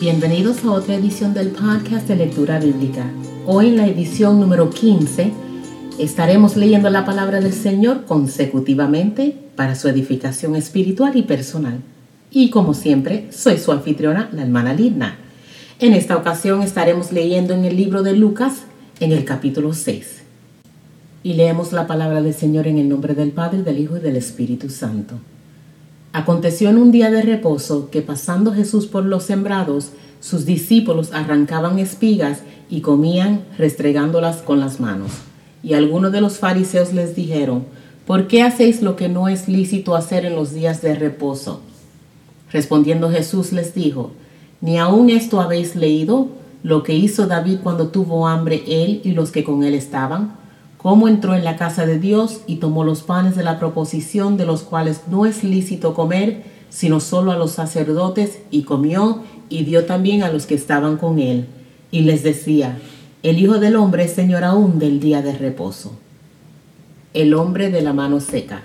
Bienvenidos a otra edición del podcast de lectura bíblica. Hoy en la edición número 15 estaremos leyendo la palabra del Señor consecutivamente para su edificación espiritual y personal. Y como siempre, soy su anfitriona, la hermana Lidna. En esta ocasión estaremos leyendo en el libro de Lucas, en el capítulo 6. Y leemos la palabra del Señor en el nombre del Padre, del Hijo y del Espíritu Santo. Aconteció en un día de reposo que pasando Jesús por los sembrados, sus discípulos arrancaban espigas y comían restregándolas con las manos. Y algunos de los fariseos les dijeron, ¿por qué hacéis lo que no es lícito hacer en los días de reposo? Respondiendo Jesús les dijo, ¿ni aún esto habéis leído? Lo que hizo David cuando tuvo hambre él y los que con él estaban cómo entró en la casa de Dios y tomó los panes de la proposición de los cuales no es lícito comer, sino solo a los sacerdotes, y comió y dio también a los que estaban con él. Y les decía, el Hijo del Hombre es Señor aún del día de reposo. El hombre de la mano seca.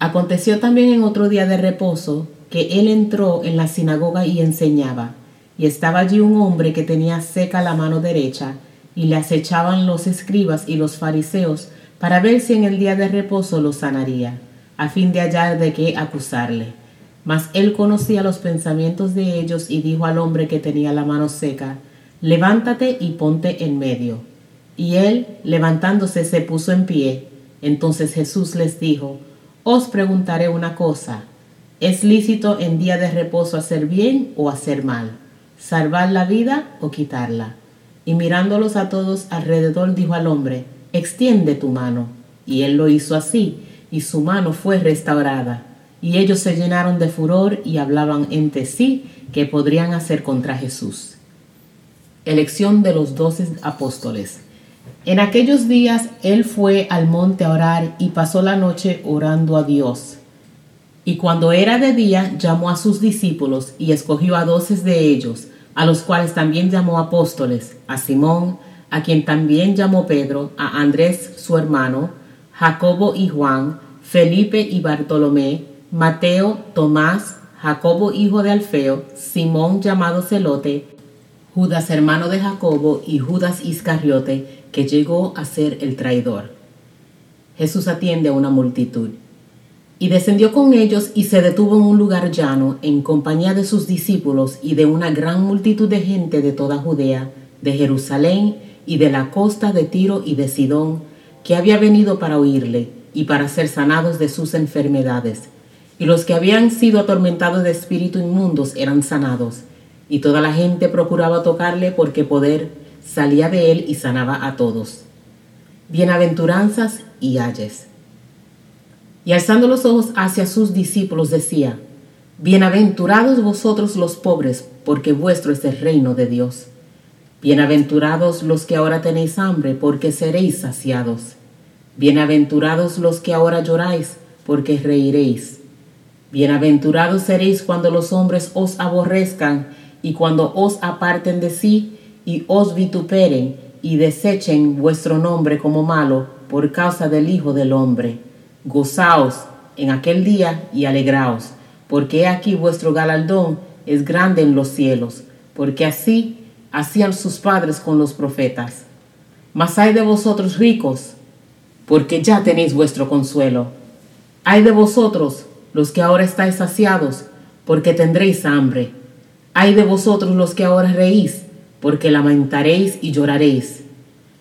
Aconteció también en otro día de reposo que él entró en la sinagoga y enseñaba, y estaba allí un hombre que tenía seca la mano derecha, y le acechaban los escribas y los fariseos para ver si en el día de reposo lo sanaría, a fin de hallar de qué acusarle. Mas él conocía los pensamientos de ellos y dijo al hombre que tenía la mano seca, levántate y ponte en medio. Y él, levantándose, se puso en pie. Entonces Jesús les dijo, os preguntaré una cosa, ¿es lícito en día de reposo hacer bien o hacer mal? ¿Salvar la vida o quitarla? Y mirándolos a todos alrededor dijo al hombre, extiende tu mano. Y él lo hizo así, y su mano fue restaurada. Y ellos se llenaron de furor y hablaban entre sí qué podrían hacer contra Jesús. Elección de los doce apóstoles. En aquellos días él fue al monte a orar y pasó la noche orando a Dios. Y cuando era de día llamó a sus discípulos y escogió a doce de ellos a los cuales también llamó apóstoles, a Simón, a quien también llamó Pedro, a Andrés su hermano, Jacobo y Juan, Felipe y Bartolomé, Mateo, Tomás, Jacobo hijo de Alfeo, Simón llamado Celote, Judas hermano de Jacobo y Judas Iscariote, que llegó a ser el traidor. Jesús atiende a una multitud. Y descendió con ellos y se detuvo en un lugar llano en compañía de sus discípulos y de una gran multitud de gente de toda Judea, de Jerusalén y de la costa de Tiro y de Sidón, que había venido para oírle y para ser sanados de sus enfermedades. Y los que habían sido atormentados de espíritu inmundos eran sanados, y toda la gente procuraba tocarle porque poder salía de él y sanaba a todos. Bienaventuranzas y ayes. Y alzando los ojos hacia sus discípulos decía, Bienaventurados vosotros los pobres, porque vuestro es el reino de Dios. Bienaventurados los que ahora tenéis hambre, porque seréis saciados. Bienaventurados los que ahora lloráis, porque reiréis. Bienaventurados seréis cuando los hombres os aborrezcan y cuando os aparten de sí y os vituperen y desechen vuestro nombre como malo por causa del Hijo del Hombre Gozaos en aquel día y alegraos, porque aquí vuestro galardón es grande en los cielos, porque así hacían sus padres con los profetas. Mas hay de vosotros ricos, porque ya tenéis vuestro consuelo. Hay de vosotros los que ahora estáis saciados, porque tendréis hambre. Hay de vosotros los que ahora reís, porque lamentaréis y lloraréis.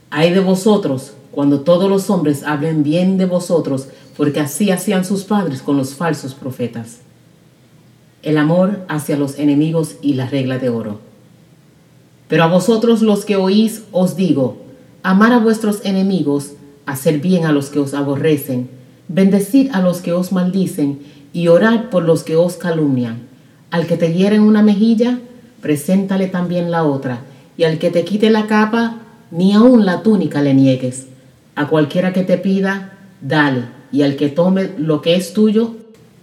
Hay de vosotros cuando todos los hombres hablen bien de vosotros, porque así hacían sus padres con los falsos profetas. El amor hacia los enemigos y la regla de oro. Pero a vosotros los que oís os digo, amar a vuestros enemigos, hacer bien a los que os aborrecen, bendecid a los que os maldicen y orad por los que os calumnian. Al que te hieren una mejilla, preséntale también la otra, y al que te quite la capa, ni aun la túnica le niegues. A cualquiera que te pida, dale y al que tome lo que es tuyo,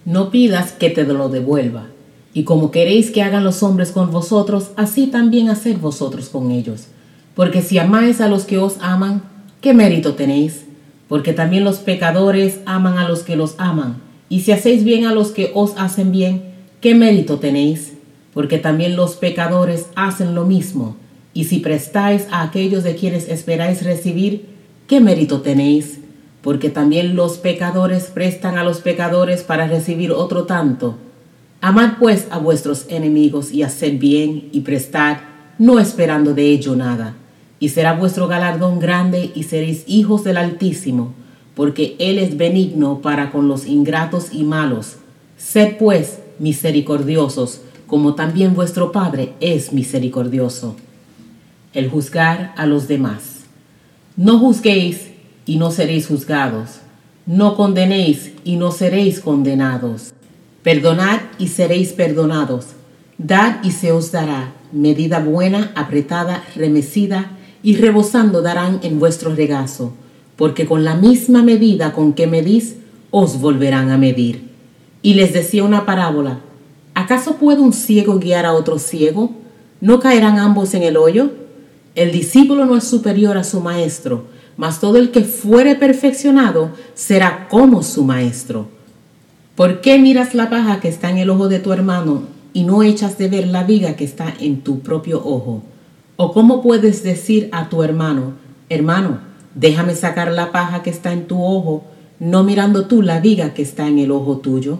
no pidas que te lo devuelva. Y como queréis que hagan los hombres con vosotros, así también haced vosotros con ellos. Porque si amáis a los que os aman, ¿qué mérito tenéis? Porque también los pecadores aman a los que los aman. Y si hacéis bien a los que os hacen bien, ¿qué mérito tenéis? porque también los pecadores hacen lo mismo. Y si prestáis a aquellos de quienes esperáis recibir, ¿qué mérito tenéis? Porque también los pecadores prestan a los pecadores para recibir otro tanto. Amad pues a vuestros enemigos y haced bien y prestad, no esperando de ello nada. Y será vuestro galardón grande y seréis hijos del Altísimo, porque Él es benigno para con los ingratos y malos. Sed pues misericordiosos, como también vuestro Padre es misericordioso. El juzgar a los demás. No juzguéis y no seréis juzgados. No condenéis y no seréis condenados. Perdonad y seréis perdonados. Dad y se os dará. Medida buena, apretada, remecida y rebosando darán en vuestro regazo, porque con la misma medida con que medís, os volverán a medir. Y les decía una parábola ¿Acaso puede un ciego guiar a otro ciego? ¿No caerán ambos en el hoyo? El discípulo no es superior a su maestro, mas todo el que fuere perfeccionado será como su maestro. ¿Por qué miras la paja que está en el ojo de tu hermano y no echas de ver la viga que está en tu propio ojo? ¿O cómo puedes decir a tu hermano, hermano, déjame sacar la paja que está en tu ojo, no mirando tú la viga que está en el ojo tuyo?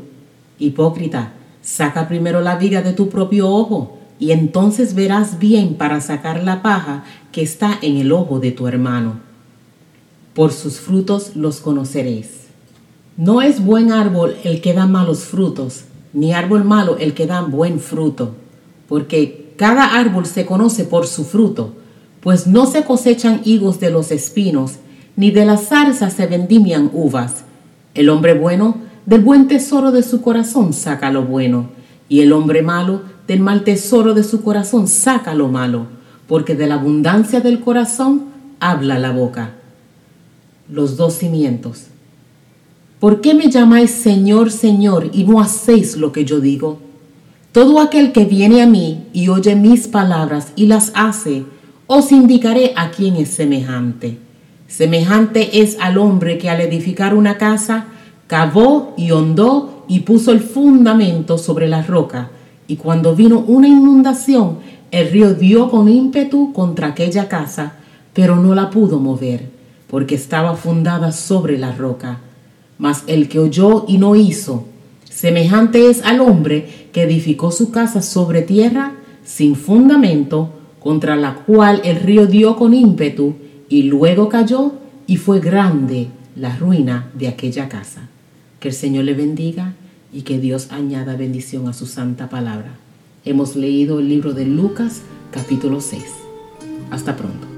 Hipócrita, Saca primero la viga de tu propio ojo y entonces verás bien para sacar la paja que está en el ojo de tu hermano. Por sus frutos los conoceréis. No es buen árbol el que da malos frutos, ni árbol malo el que da buen fruto, porque cada árbol se conoce por su fruto, pues no se cosechan higos de los espinos, ni de las zarzas se vendimian uvas. El hombre bueno del buen tesoro de su corazón saca lo bueno, y el hombre malo del mal tesoro de su corazón saca lo malo, porque de la abundancia del corazón habla la boca. Los dos cimientos. ¿Por qué me llamáis Señor, Señor, y no hacéis lo que yo digo? Todo aquel que viene a mí y oye mis palabras y las hace, os indicaré a quién es semejante. Semejante es al hombre que al edificar una casa, cavó y hondó y puso el fundamento sobre la roca. Y cuando vino una inundación, el río dio con ímpetu contra aquella casa, pero no la pudo mover, porque estaba fundada sobre la roca. Mas el que oyó y no hizo, semejante es al hombre que edificó su casa sobre tierra sin fundamento, contra la cual el río dio con ímpetu, y luego cayó, y fue grande la ruina de aquella casa. Que el Señor le bendiga y que Dios añada bendición a su santa palabra. Hemos leído el libro de Lucas capítulo 6. Hasta pronto.